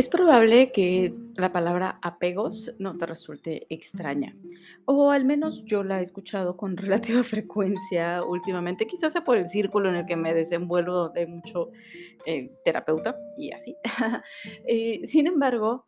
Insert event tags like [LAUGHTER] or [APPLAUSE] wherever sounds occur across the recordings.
Es probable que la palabra apegos no te resulte extraña, o al menos yo la he escuchado con [LAUGHS] relativa frecuencia últimamente, quizás sea por el círculo en el que me desenvuelvo de mucho eh, terapeuta y así. [LAUGHS] Eh, sin embargo,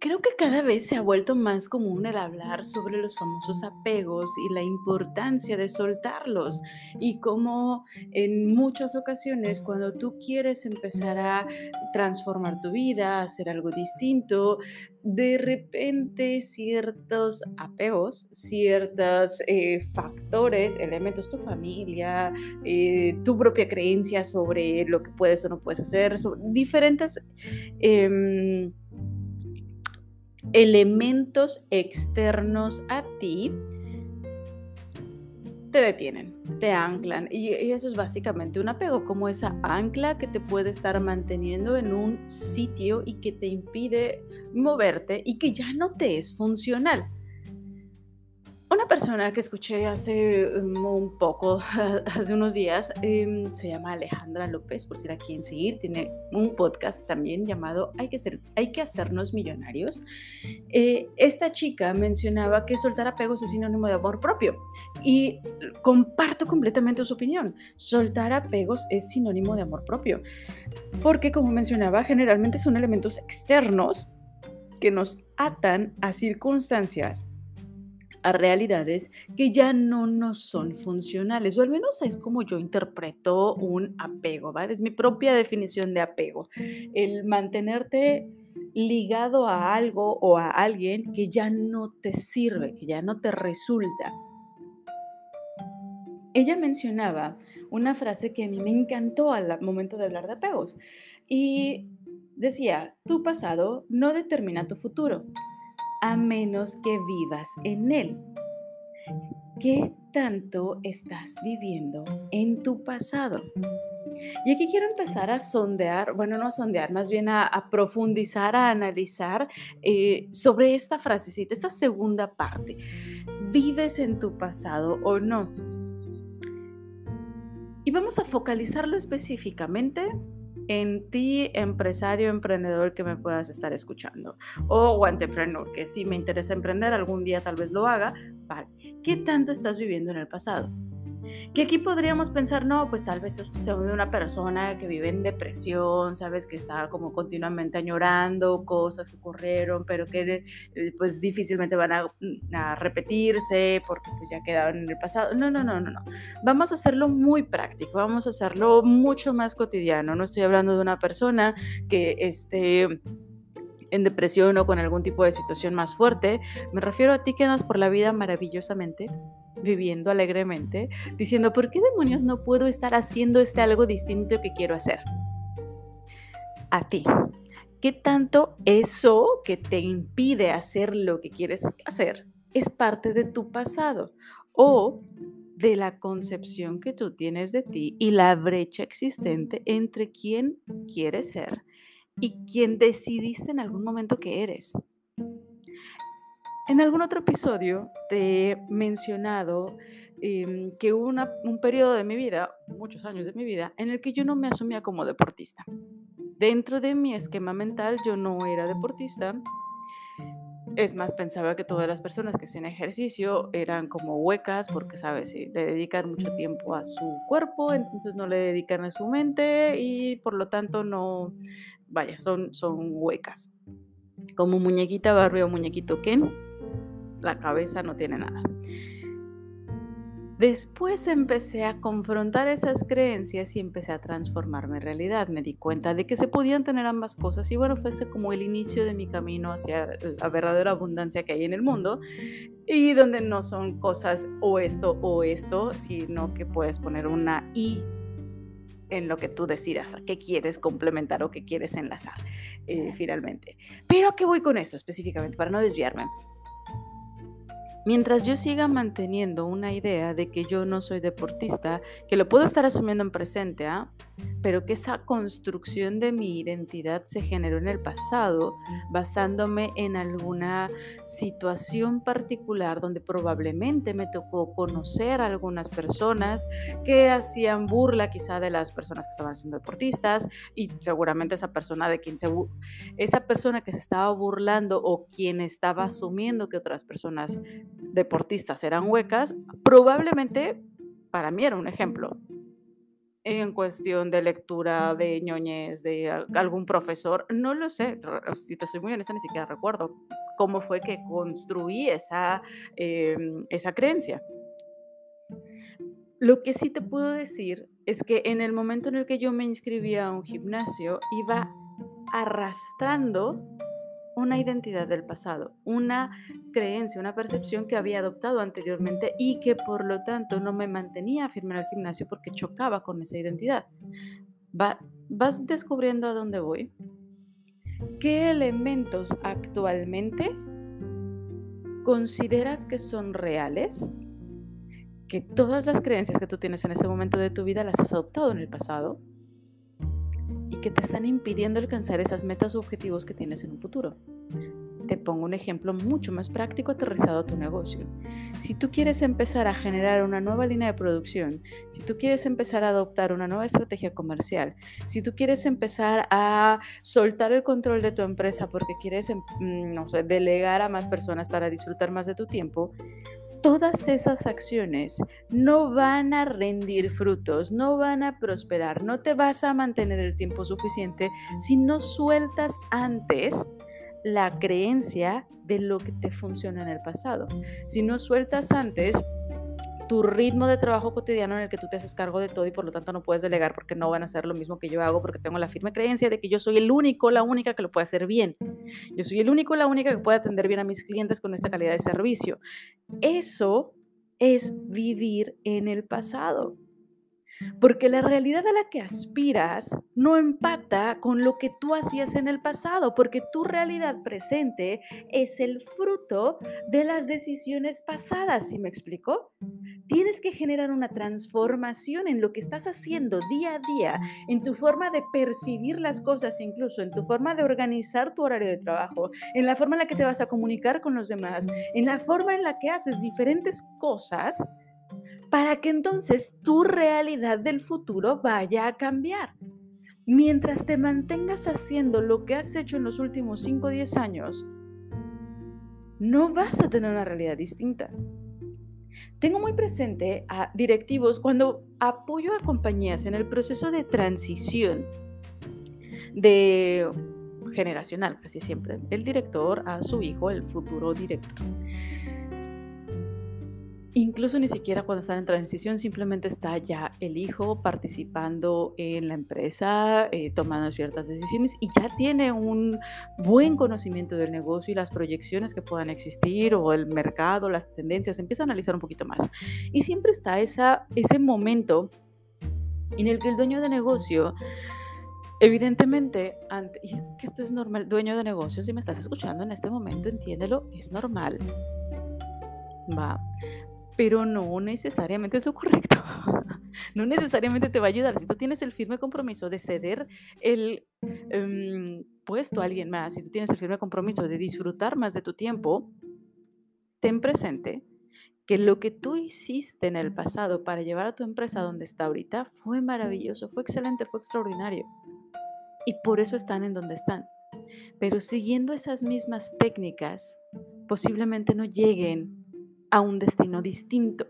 Creo que cada vez se ha vuelto más común el hablar sobre los famosos apegos y la importancia de soltarlos y cómo en muchas ocasiones cuando tú quieres empezar a transformar tu vida, hacer algo distinto, de repente ciertos apegos, ciertos eh, factores, elementos, tu familia, eh, tu propia creencia sobre lo que puedes o no puedes hacer, diferentes... Em, elementos externos a ti te detienen, te anclan. Y, eso es básicamente un apego, como esa ancla que te puede estar manteniendo en un sitio y que te impide moverte y que ya no te es funcional. Una persona que escuché hace mm, un poco, [LAUGHS] hace unos días, em, se llama Alejandra López, por si la quieren seguir, tiene un podcast también llamado Hay que, ser, hay que hacernos millonarios. Eh, esta chica mencionaba que soltar apegos es sinónimo de amor propio y comparto completamente su opinión. Soltar apegos es sinónimo de amor propio, porque como mencionaba, generalmente son elementos externos que nos atan a circunstancias a realidades que ya no nos son funcionales, o al menos es como yo interpreto un apego, ¿vale? Es mi propia definición de apego, el mantenerte ligado a algo o a alguien que ya no te sirve, que ya no te resulta. Ella mencionaba una frase que a mí me encantó al momento de hablar de apegos y decía, tu pasado no determina tu futuro, a menos que vivas en él. ¿Qué tanto estás viviendo en tu pasado? Y aquí quiero empezar a sondear, bueno, no a sondear, más bien a, profundizar, a analizar eh, sobre esta frasecita, esta segunda parte. ¿Vives en tu pasado o no? Y vamos a focalizarlo específicamente en ti, empresario, emprendedor que me puedas estar escuchando, o entrepreneur, que si me interesa emprender, algún día tal vez lo haga, vale. ¿Qué tanto estás viviendo en el pasado? Que aquí podríamos pensar, no, pues tal vez sea de una persona que vive en depresión, sabes, que está como continuamente añorando cosas que ocurrieron, pero que eh, pues difícilmente van a, mm, a, repetirse porque pues ya quedaron en el pasado. No, no, no, no, no. Vamos a hacerlo muy práctico, vamos a hacerlo mucho más cotidiano. No estoy hablando de una persona que esté en depresión o con algún tipo de situación más fuerte. Me refiero a ti que andas por la vida maravillosamente viviendo alegremente, diciendo, ¿por qué demonios no puedo estar haciendo este algo distinto que quiero hacer? A ti. ¿Qué tanto eso que te impide hacer lo que quieres hacer es parte de tu pasado o de la concepción que tú tienes de ti y la brecha existente entre quién quieres ser y quién decidiste en algún momento que eres? En algún otro episodio te he mencionado em, que hubo un periodo de mi vida, muchos años de mi vida, en el que yo no me asumía como deportista. Dentro de mi esquema mental yo no era deportista. Es más, pensaba que todas las personas que hacían ejercicio eran como huecas porque, sabes, le dedican mucho tiempo a su cuerpo, entonces no le dedican a su mente y por lo tanto no, vaya, son, son huecas. Como muñequita Barbie o muñequito Ken, la cabeza no tiene nada. Después empecé a confrontar esas creencias y empecé a transformarme en realidad. Me di cuenta de que se podían tener ambas cosas y bueno, fue como el inicio de mi camino hacia la verdadera abundancia que hay en el mundo y donde no son cosas o esto o esto, sino que puedes poner una y en lo que tú decidas, a qué quieres complementar o qué quieres enlazar eh, finalmente. Pero ¿a qué voy con esto específicamente? Para no desviarme. Mientras yo siga manteniendo una idea de que yo no soy deportista, que lo puedo estar asumiendo en presente, ¿ah? Pero que esa construcción de mi identidad se generó en el pasado basándome en alguna situación particular donde probablemente me tocó conocer a algunas personas que hacían burla quizá de las personas que estaban siendo deportistas y seguramente esa persona de quien se esa persona que se estaba burlando o quien estaba asumiendo que otras personas deportistas eran huecas, probablemente para mí era un ejemplo en cuestión de lectura, de ñoñez, de algún profesor, no lo sé, si te soy muy honesta, ni siquiera recuerdo cómo fue que construí esa, em, esa creencia. Lo que sí te puedo decir es que en el momento en el que yo me inscribía a un gimnasio, iba arrastrando una identidad del pasado, una creencia, una percepción que había adoptado anteriormente y que por lo tanto no me mantenía firme en el gimnasio porque chocaba con esa identidad. ¿Vas descubriendo a dónde voy? ¿Qué elementos actualmente consideras que son reales? Que todas las creencias que tú tienes en este momento de tu vida las has adoptado en el pasado que te están impidiendo alcanzar esas metas o objetivos que tienes en un futuro. Te pongo un ejemplo mucho más práctico aterrizado a tu negocio. Si tú quieres empezar a generar una nueva línea de producción, si tú quieres empezar a adoptar una nueva estrategia comercial, si tú quieres empezar a soltar el control de tu empresa porque quieres em, mm, delegar a más personas para disfrutar más de tu tiempo, todas esas acciones no van a rendir frutos, no van a prosperar, no te vas a mantener el tiempo suficiente si no sueltas antes la creencia de lo que te funciona en el pasado. Si no sueltas antes tu ritmo de trabajo cotidiano en el que tú te haces cargo de todo y por lo tanto no puedes delegar porque no van a hacer lo mismo que yo hago porque tengo la firme creencia de que yo soy el único, la única que lo puede hacer bien. Yo soy el único, la única que puede atender bien a mis clientes con esta calidad de servicio. Eso es vivir en el pasado. Porque la realidad a la que aspiras no empata con lo que tú hacías en el pasado, porque tu realidad presente es el fruto de las decisiones pasadas, ¿sí me explico? Tienes que generar una transformación en lo que estás haciendo día a día, en tu forma de percibir las cosas, incluso en tu forma de organizar tu horario de trabajo, en la forma en la que te vas a comunicar con los demás, en la forma en la que haces diferentes cosas para que entonces tu realidad del futuro vaya a cambiar. Mientras te mantengas haciendo lo que has hecho en los últimos 5 o 10 años, no vas a tener una realidad distinta. Tengo muy presente a directivos cuando apoyo a compañías en el proceso de transición de generacional, casi siempre, el director a su hijo, el futuro director. Incluso ni siquiera cuando están en transición, simplemente está ya el hijo participando en la empresa, eh, tomando ciertas decisiones y ya tiene un buen conocimiento del negocio y las proyecciones que puedan existir o el mercado, las tendencias, empieza a analizar un poquito más. Y siempre está esa, ese momento en el que el dueño de negocio Evidentemente, y que esto es normal, dueño de negocio, si me estás escuchando en este momento, entiéndelo, es normal. Va pero no necesariamente es lo correcto. [LAUGHS] no necesariamente te va a ayudar. Si tú tienes el firme compromiso de ceder el em, puesto a alguien más, si tú tienes el firme compromiso de disfrutar más de tu tiempo, ten presente que lo que tú hiciste en el pasado para llevar a tu empresa donde está ahorita fue maravilloso, fue excelente, fue extraordinario. Y por eso están en donde están. Pero siguiendo esas mismas técnicas, posiblemente no lleguen a un destino distinto.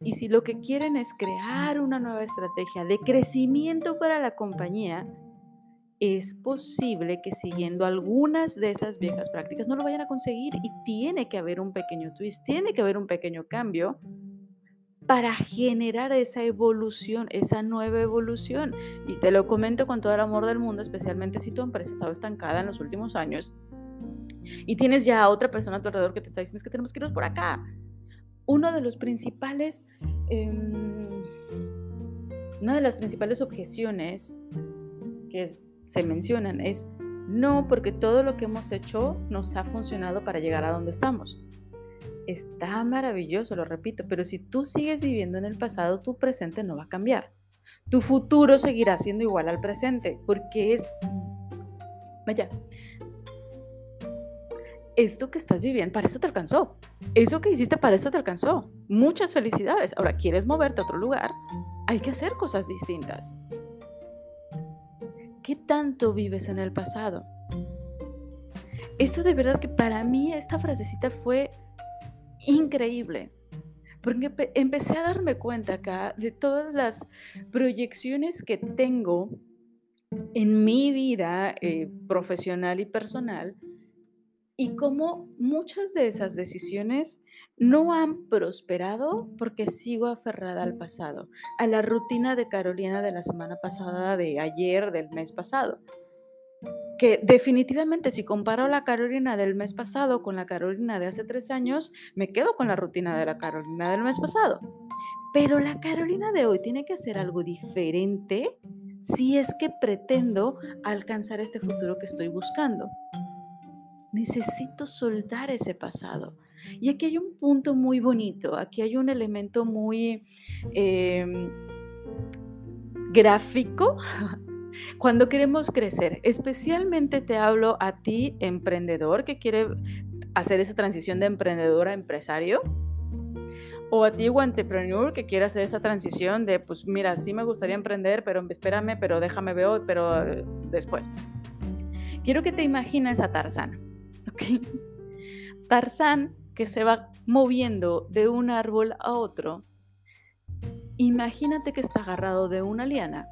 Y si lo que quieren es crear una nueva estrategia de crecimiento para la compañía, es posible que siguiendo algunas de esas viejas prácticas no lo vayan a conseguir y tiene que haber un pequeño twist, tiene que haber un pequeño cambio para generar esa evolución, esa nueva evolución. Y te lo comento con todo el amor del mundo, especialmente si tu empresa ha estado estancada en los últimos años y tienes ya otra persona a tu alrededor que te está diciendo que tenemos que irnos por acá. Uno de los principales, em, una de las principales objeciones que se mencionan es no porque todo lo que hemos hecho nos ha funcionado para llegar a donde estamos. Está maravilloso, lo repito, pero si tú sigues viviendo en el pasado, tu presente no va a cambiar. tu futuro seguirá siendo igual al presente, porque es, vaya, esto que estás viviendo, para eso te alcanzó. Eso que hiciste para eso te alcanzó. Muchas felicidades. Ahora, ¿quieres moverte a otro lugar? Hay que hacer cosas distintas. ¿Qué tanto vives en el pasado? Esto de verdad que para mí esta frasecita fue increíble. Porque empecé a darme cuenta acá de todas las proyecciones que tengo en mi vida eh, profesional y personal y cómo muchas de esas decisiones no han prosperado porque sigo aferrada al pasado, a la rutina de Carolina de la semana pasada, de ayer, del mes pasado. Que definitivamente si comparo la Carolina del mes pasado con la Carolina de hace tres años, me quedo con la rutina de la Carolina del mes pasado. Pero la Carolina de hoy tiene que hacer algo diferente si es que pretendo alcanzar este futuro que estoy buscando necesito soltar ese pasado. Y aquí hay un punto muy bonito, aquí hay un elemento muy em, gráfico [LAUGHS] cuando queremos crecer. Especialmente te hablo a ti, emprendedor, que quiere hacer esa transición de emprendedor a empresario. O a ti, entrepreneur, que quiere hacer esa transición de, pues mira, sí me gustaría emprender, pero espérame, pero déjame ver, pero eh, después. Quiero que te imagines a Tarzán. Tarzán que se va moviendo de un árbol a otro. Imagínate que está agarrado de una liana.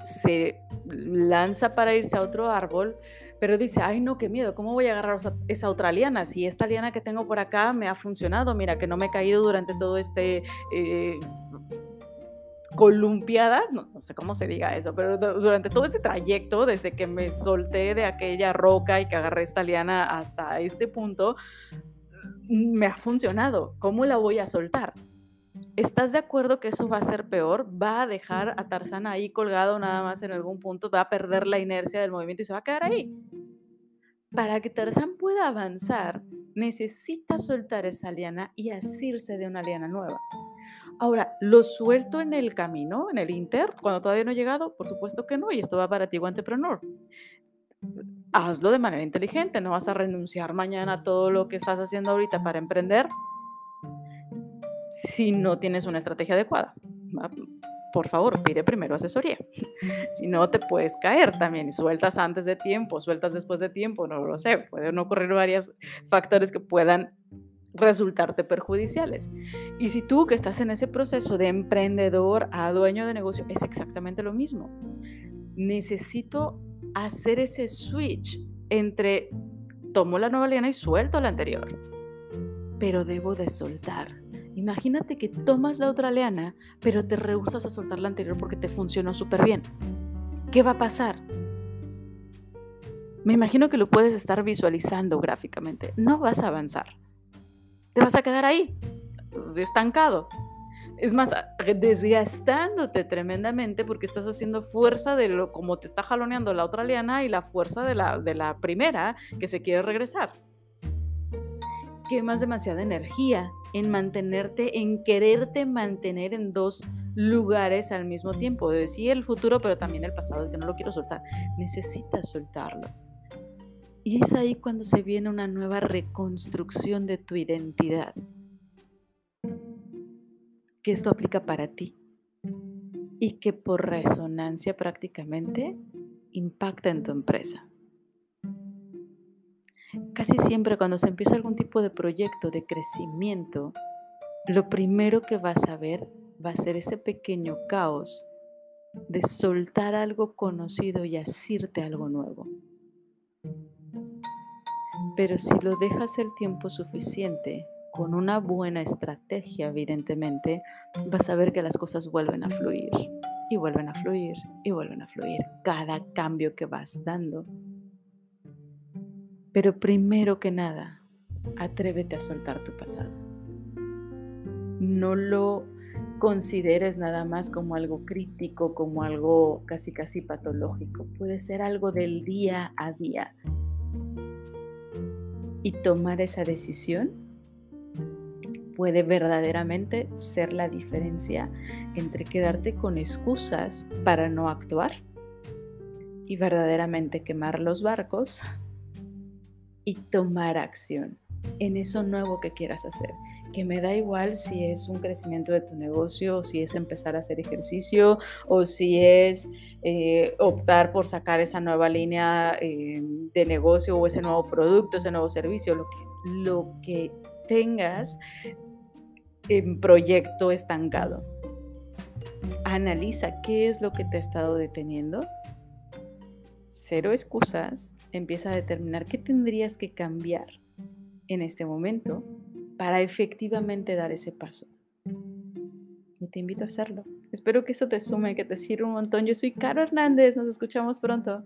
Se lanza para irse a otro árbol, pero dice, ay no, qué miedo, ¿cómo voy a agarrar esa otra liana? Si esta liana que tengo por acá me ha funcionado, mira que no me he caído durante todo este eh, columpiada, no, sé cómo se diga eso, pero durante todo este trayecto, desde que me solté de aquella roca y que agarré esta liana hasta este punto, me ha funcionado. ¿Cómo la voy a soltar? ¿Estás de acuerdo que eso va a ser peor? Va a dejar a Tarzán ahí colgado nada más en algún punto, va a perder la inercia del movimiento y se va a quedar ahí. Para que Tarzán pueda avanzar, necesita soltar esa liana y asirse de una liana nueva. Ahora, ¿lo suelto en el camino, en el Inter, cuando todavía no he llegado? Por supuesto que no, y esto va para ti, entrepreneur. Hazlo de manera inteligente, no vas a renunciar mañana a todo lo que estás haciendo ahorita para emprender si no tienes una estrategia adecuada. Por favor, pide primero asesoría. [LAUGHS] Si no, te puedes caer también sueltas antes de tiempo, sueltas después de tiempo, no lo sé. Pueden ocurrir varios factores que puedan resultarte perjudiciales. Y si tú que estás en ese proceso de emprendedor a dueño de negocio, es exactamente lo mismo. Necesito hacer ese switch entre tomo la nueva liana y suelto la anterior. Pero debo de soltar. Imagínate que tomas la otra liana, pero te rehusas a soltar la anterior porque te funcionó súper bien. ¿Qué va a pasar? Me imagino que lo puedes estar visualizando gráficamente. No vas a avanzar te vas a quedar ahí, estancado. Es más, desgastándote tremendamente porque estás haciendo fuerza de lo como te está jaloneando la otra liana y la fuerza de la, de la primera que se quiere regresar. Quemas demasiada energía en mantenerte, en quererte mantener en dos lugares al mismo tiempo. De decir el futuro, pero también el pasado, que no lo quiero soltar. Necesitas soltarlo. Y es ahí cuando se viene una nueva reconstrucción de tu identidad. Que esto aplica para ti y que por resonancia prácticamente impacta en tu empresa. Casi siempre cuando se empieza algún tipo de proyecto de crecimiento, lo primero que vas a ver va a ser ese pequeño caos de soltar algo conocido y asirte algo nuevo. Pero si lo dejas el tiempo suficiente, con una buena estrategia, evidentemente, vas a ver que las cosas vuelven a fluir y vuelven a fluir y vuelven a fluir cada cambio que vas dando. Pero primero que nada, atrévete a soltar tu pasado. No lo consideres nada más como algo crítico, como algo casi casi patológico. Puede ser algo del día a día y tomar esa decisión puede verdaderamente ser la diferencia entre quedarte con excusas para no actuar y verdaderamente quemar los barcos y tomar acción en eso nuevo que quieras hacer. Que me da igual si es un crecimiento de tu negocio, o si es empezar a hacer ejercicio, o si es eh, optar por sacar esa nueva línea eh, de negocio o ese nuevo producto, ese nuevo servicio, lo que, lo que tengas en proyecto estancado. Analiza qué es lo que te ha estado deteniendo. Cero excusas. Empieza a determinar qué tendrías que cambiar en este momento para efectivamente dar ese paso. Y te invito a hacerlo. Espero que esto te sume, que te sirva un montón. Yo soy Caro Hernández. Nos escuchamos pronto.